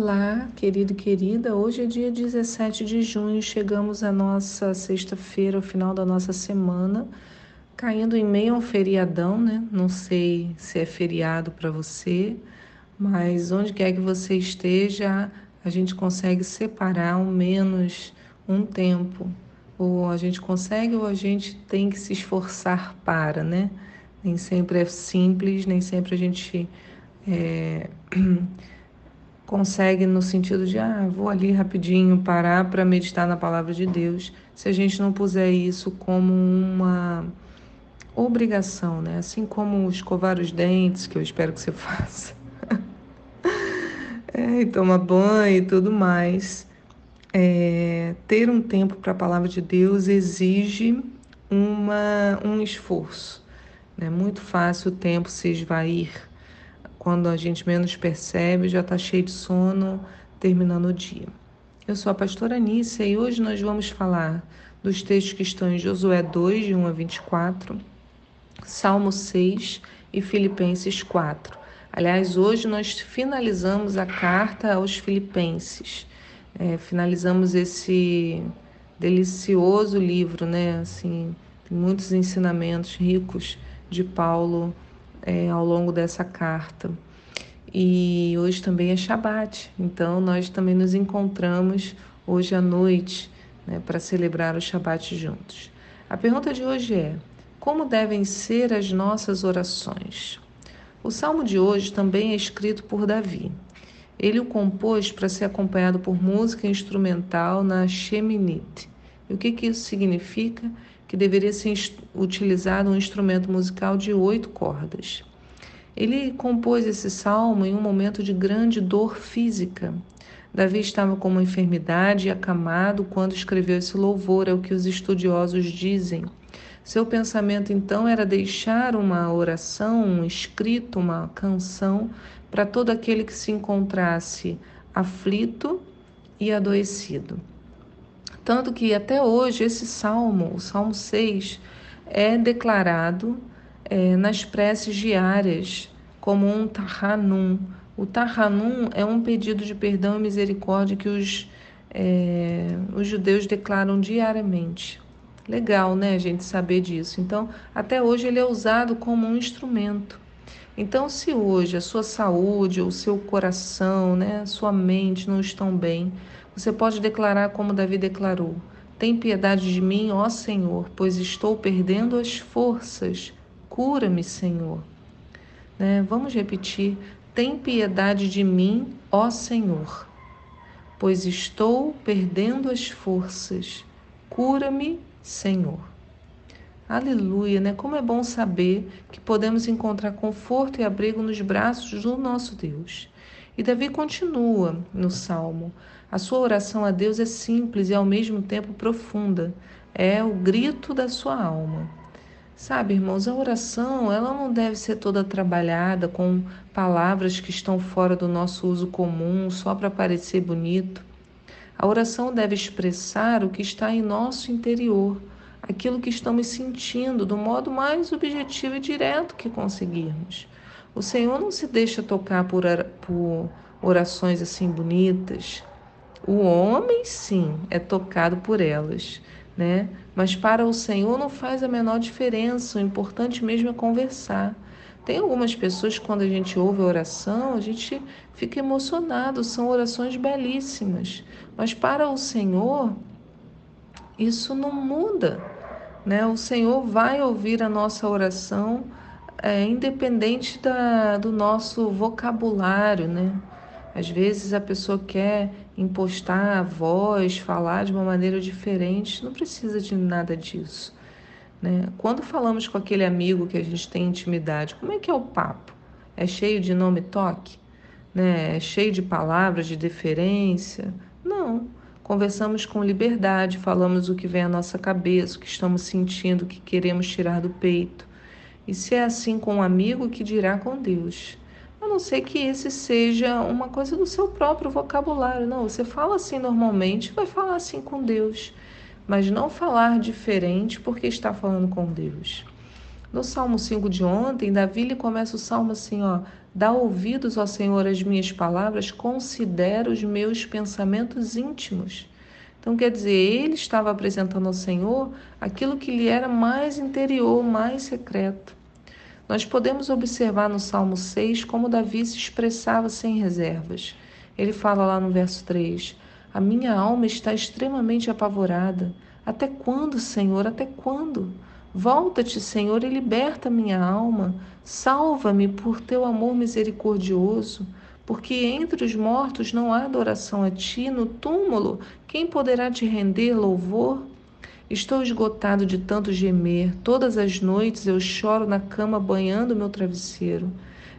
Olá, querido e querida. Hoje é dia 17 de junho, chegamos à nossa sexta-feira, ao final da nossa semana, caindo em meio a um feriadão, né? Não sei se é feriado para você, mas onde quer que você esteja, a gente consegue separar ao menos um tempo. Ou a gente consegue ou a gente tem que se esforçar para, né? Nem sempre é simples, nem sempre a gente. É... consegue no sentido de, ah, vou ali rapidinho parar para meditar na palavra de Deus, se a gente não puser isso como uma obrigação, né? Assim como escovar os dentes, que eu espero que você faça, é, e tomar banho e tudo mais. É, ter um tempo para a palavra de Deus exige uma, um esforço. É né? muito fácil o tempo se esvair quando a gente menos percebe, já está cheio de sono, terminando o dia. Eu sou a pastora Anícia e hoje nós vamos falar dos textos que estão em Josué 2, de 1 a 24, Salmo 6 e Filipenses 4. Aliás, hoje nós finalizamos a carta aos Filipenses. É, finalizamos esse delicioso livro, né? Assim, tem muitos ensinamentos ricos de Paulo é, ao longo dessa carta. E hoje também é Shabat, então nós também nos encontramos hoje à noite né, para celebrar o Shabat juntos. A pergunta de hoje é: como devem ser as nossas orações? O salmo de hoje também é escrito por Davi. Ele o compôs para ser acompanhado por música instrumental na Sheminit. E o que, que isso significa? Que deveria ser utilizado um instrumento musical de oito cordas. Ele compôs esse salmo em um momento de grande dor física. Davi estava com uma enfermidade e acamado quando escreveu esse louvor, é o que os estudiosos dizem. Seu pensamento então era deixar uma oração, um escrito, uma canção para todo aquele que se encontrasse aflito e adoecido. Tanto que até hoje esse salmo, o Salmo 6, é declarado é, nas preces diárias como um tahanum. O tahanum é um pedido de perdão e misericórdia que os, é, os judeus declaram diariamente. Legal, né, gente saber disso. Então, até hoje ele é usado como um instrumento. Então, se hoje a sua saúde, o seu coração, né, sua mente não estão bem, você pode declarar como Davi declarou: Tem piedade de mim, ó Senhor, pois estou perdendo as forças. Cura-me, Senhor. Né? Vamos repetir: Tem piedade de mim, ó Senhor, pois estou perdendo as forças. Cura-me, Senhor. Aleluia, né? Como é bom saber que podemos encontrar conforto e abrigo nos braços do nosso Deus. E Davi continua no salmo: a sua oração a Deus é simples e ao mesmo tempo profunda. É o grito da sua alma. Sabe, irmãos, a oração ela não deve ser toda trabalhada com palavras que estão fora do nosso uso comum só para parecer bonito. A oração deve expressar o que está em nosso interior, aquilo que estamos sentindo do modo mais objetivo e direto que conseguirmos. O Senhor não se deixa tocar por, por orações assim bonitas. O homem, sim, é tocado por elas, né? Mas para o Senhor não faz a menor diferença. O importante mesmo é conversar. Tem algumas pessoas, quando a gente ouve a oração, a gente fica emocionado. São orações belíssimas. Mas para o Senhor, isso não muda. Né? O Senhor vai ouvir a nossa oração é, independente da, do nosso vocabulário, né? Às vezes a pessoa quer impostar a voz, falar de uma maneira diferente, não precisa de nada disso. Né? Quando falamos com aquele amigo que a gente tem intimidade, como é que é o papo? É cheio de nome toque? Né? É cheio de palavras de deferência? Não. Conversamos com liberdade, falamos o que vem à nossa cabeça, o que estamos sentindo, o que queremos tirar do peito. E se é assim com um amigo, que dirá com Deus? A não ser que esse seja uma coisa do seu próprio vocabulário. Não, você fala assim normalmente, vai falar assim com Deus, mas não falar diferente porque está falando com Deus. No Salmo 5 de ontem, Davi ele começa o salmo assim, ó: Dá ouvidos, ó Senhor, às minhas palavras, considera os meus pensamentos íntimos. Então, quer dizer, ele estava apresentando ao Senhor aquilo que lhe era mais interior, mais secreto. Nós podemos observar no Salmo 6 como Davi se expressava sem reservas. Ele fala lá no verso 3: A minha alma está extremamente apavorada. Até quando, Senhor? Até quando? Volta-te, Senhor, e liberta minha alma. Salva-me por teu amor misericordioso, porque entre os mortos não há adoração a ti. No túmulo, quem poderá te render louvor? Estou esgotado de tanto gemer. Todas as noites eu choro na cama banhando meu travesseiro.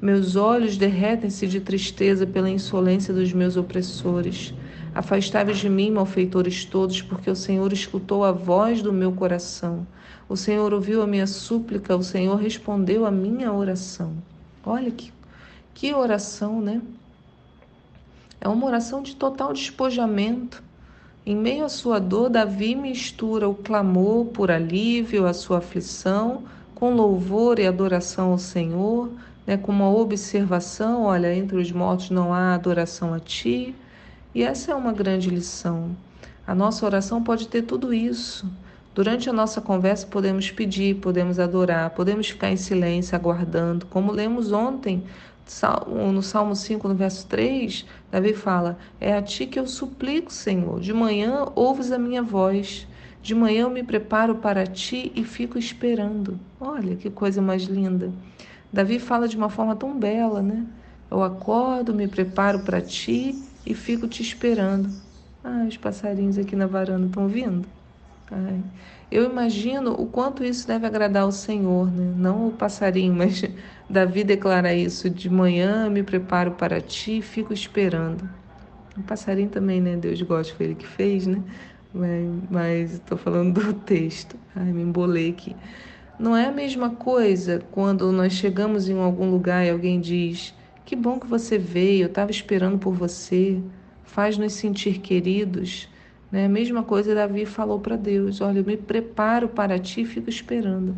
Meus olhos derretem-se de tristeza pela insolência dos meus opressores. Afastai-vos de mim, malfeitores todos, porque o Senhor escutou a voz do meu coração. O Senhor ouviu a minha súplica, o Senhor respondeu a minha oração. Olha que, que oração, né? É uma oração de total despojamento. Em meio à sua dor, Davi mistura o clamor por alívio à sua aflição com louvor e adoração ao Senhor, né, com uma observação: olha, entre os mortos não há adoração a ti. E essa é uma grande lição. A nossa oração pode ter tudo isso. Durante a nossa conversa, podemos pedir, podemos adorar, podemos ficar em silêncio, aguardando, como lemos ontem no Salmo 5, no verso 3, Davi fala: É a ti que eu suplico, Senhor. De manhã ouves a minha voz. De manhã eu me preparo para ti e fico esperando. Olha que coisa mais linda. Davi fala de uma forma tão bela, né? Eu acordo, me preparo para ti e fico te esperando. Ah, os passarinhos aqui na varanda estão vindo. Ai. Eu imagino o quanto isso deve agradar ao Senhor, né? não o passarinho, mas Davi declara isso: de manhã me preparo para ti e fico esperando. O passarinho também, né? Deus gosta, foi ele que fez, né? Mas estou falando do texto. Ai, me embolei aqui. Não é a mesma coisa quando nós chegamos em algum lugar e alguém diz: Que bom que você veio, eu estava esperando por você, faz nos sentir queridos. Né? Mesma coisa Davi falou para Deus: Olha, eu me preparo para ti e fico esperando.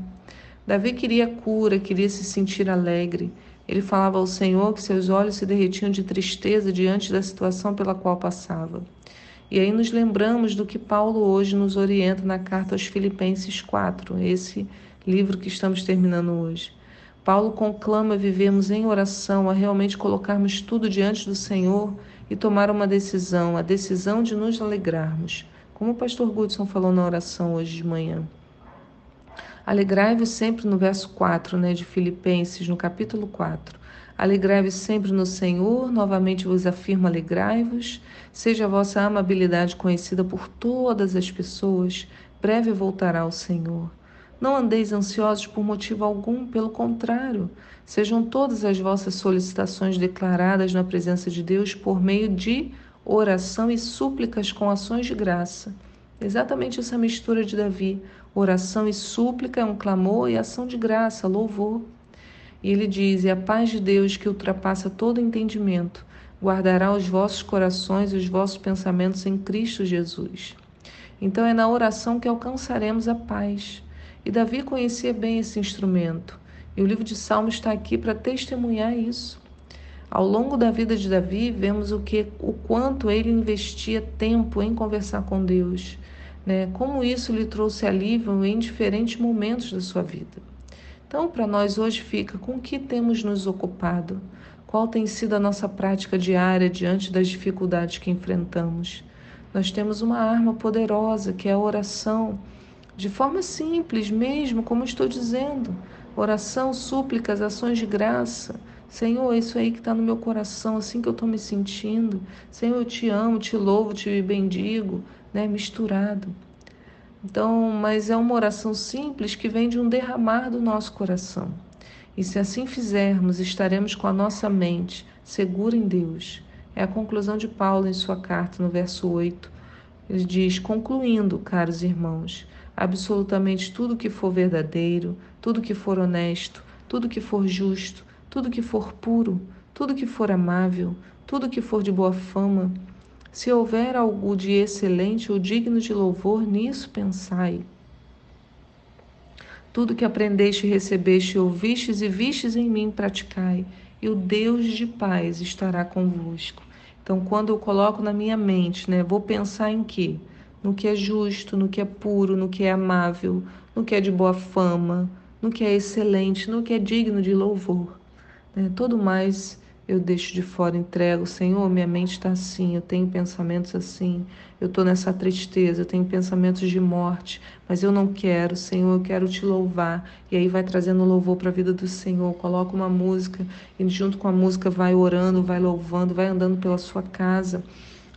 Davi queria cura, queria se sentir alegre. Ele falava ao Senhor que seus olhos se derretiam de tristeza diante da situação pela qual passava. E aí nos lembramos do que Paulo hoje nos orienta na carta aos Filipenses 4, esse livro que estamos terminando hoje. Paulo conclama vivemos em oração, a realmente colocarmos tudo diante do Senhor e tomar uma decisão, a decisão de nos alegrarmos, como o pastor Goodson falou na oração hoje de manhã. Alegrai-vos sempre no verso 4, né, de Filipenses, no capítulo 4. Alegrai-vos sempre no Senhor, novamente vos afirmo, alegrai-vos. Seja a vossa amabilidade conhecida por todas as pessoas, breve voltará o Senhor. Não andeis ansiosos por motivo algum, pelo contrário, sejam todas as vossas solicitações declaradas na presença de Deus por meio de oração e súplicas com ações de graça. Exatamente essa mistura de Davi. Oração e súplica é um clamor e ação de graça, louvor. E ele diz: E a paz de Deus, que ultrapassa todo entendimento, guardará os vossos corações e os vossos pensamentos em Cristo Jesus. Então é na oração que alcançaremos a paz. E Davi conhecia bem esse instrumento. E o livro de Salmos está aqui para testemunhar isso. Ao longo da vida de Davi, vemos o que, o quanto ele investia tempo em conversar com Deus, né? Como isso lhe trouxe alívio em diferentes momentos da sua vida. Então, para nós hoje fica com o que temos nos ocupado? Qual tem sido a nossa prática diária diante das dificuldades que enfrentamos? Nós temos uma arma poderosa que é a oração, de forma simples mesmo, como estou dizendo. Oração, súplicas, ações de graça. Senhor, isso aí que está no meu coração, assim que eu estou me sentindo. Senhor, eu te amo, te louvo, te bendigo né, misturado. Então, mas é uma oração simples que vem de um derramar do nosso coração. E se assim fizermos, estaremos com a nossa mente segura em Deus. É a conclusão de Paulo em sua carta, no verso 8. Ele diz: Concluindo, caros irmãos, absolutamente tudo que for verdadeiro, tudo que for honesto, tudo que for justo, tudo que for puro, tudo que for amável, tudo que for de boa fama, se houver algo de excelente ou digno de louvor, nisso pensai. Tudo que aprendeste, recebeste, ouvistes e vistes em mim, praticai, e o Deus de paz estará convosco. Então, quando eu coloco na minha mente, né, vou pensar em quê? No que é justo, no que é puro, no que é amável, no que é de boa fama, no que é excelente, no que é digno de louvor. Né? Todo mais eu deixo de fora, entrego. Senhor, minha mente está assim, eu tenho pensamentos assim, eu estou nessa tristeza, eu tenho pensamentos de morte, mas eu não quero, Senhor, eu quero te louvar. E aí vai trazendo louvor para a vida do Senhor. Coloca uma música e junto com a música vai orando, vai louvando, vai andando pela sua casa,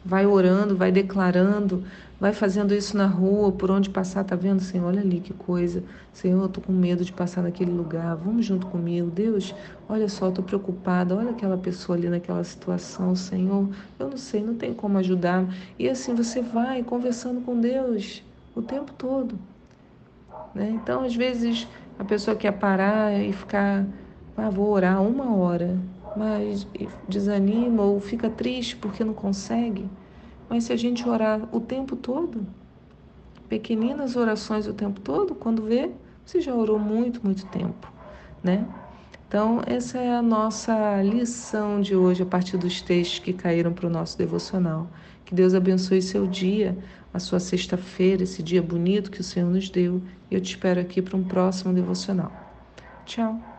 vai orando, vai declarando, Vai fazendo isso na rua, por onde passar, tá vendo, Senhor? Olha ali que coisa. Senhor, eu tô com medo de passar naquele lugar. Vamos junto comigo. Deus, olha só, tô preocupada. Olha aquela pessoa ali naquela situação, Senhor. Eu não sei, não tem como ajudar. E assim você vai conversando com Deus o tempo todo. Né? Então, às vezes, a pessoa quer parar e ficar, ah, vou orar uma hora, mas desanima ou fica triste porque não consegue. Mas se a gente orar o tempo todo, pequeninas orações o tempo todo, quando vê, você já orou muito, muito tempo, né? Então, essa é a nossa lição de hoje a partir dos textos que caíram para o nosso devocional. Que Deus abençoe seu dia, a sua sexta-feira, esse dia bonito que o Senhor nos deu. E eu te espero aqui para um próximo devocional. Tchau!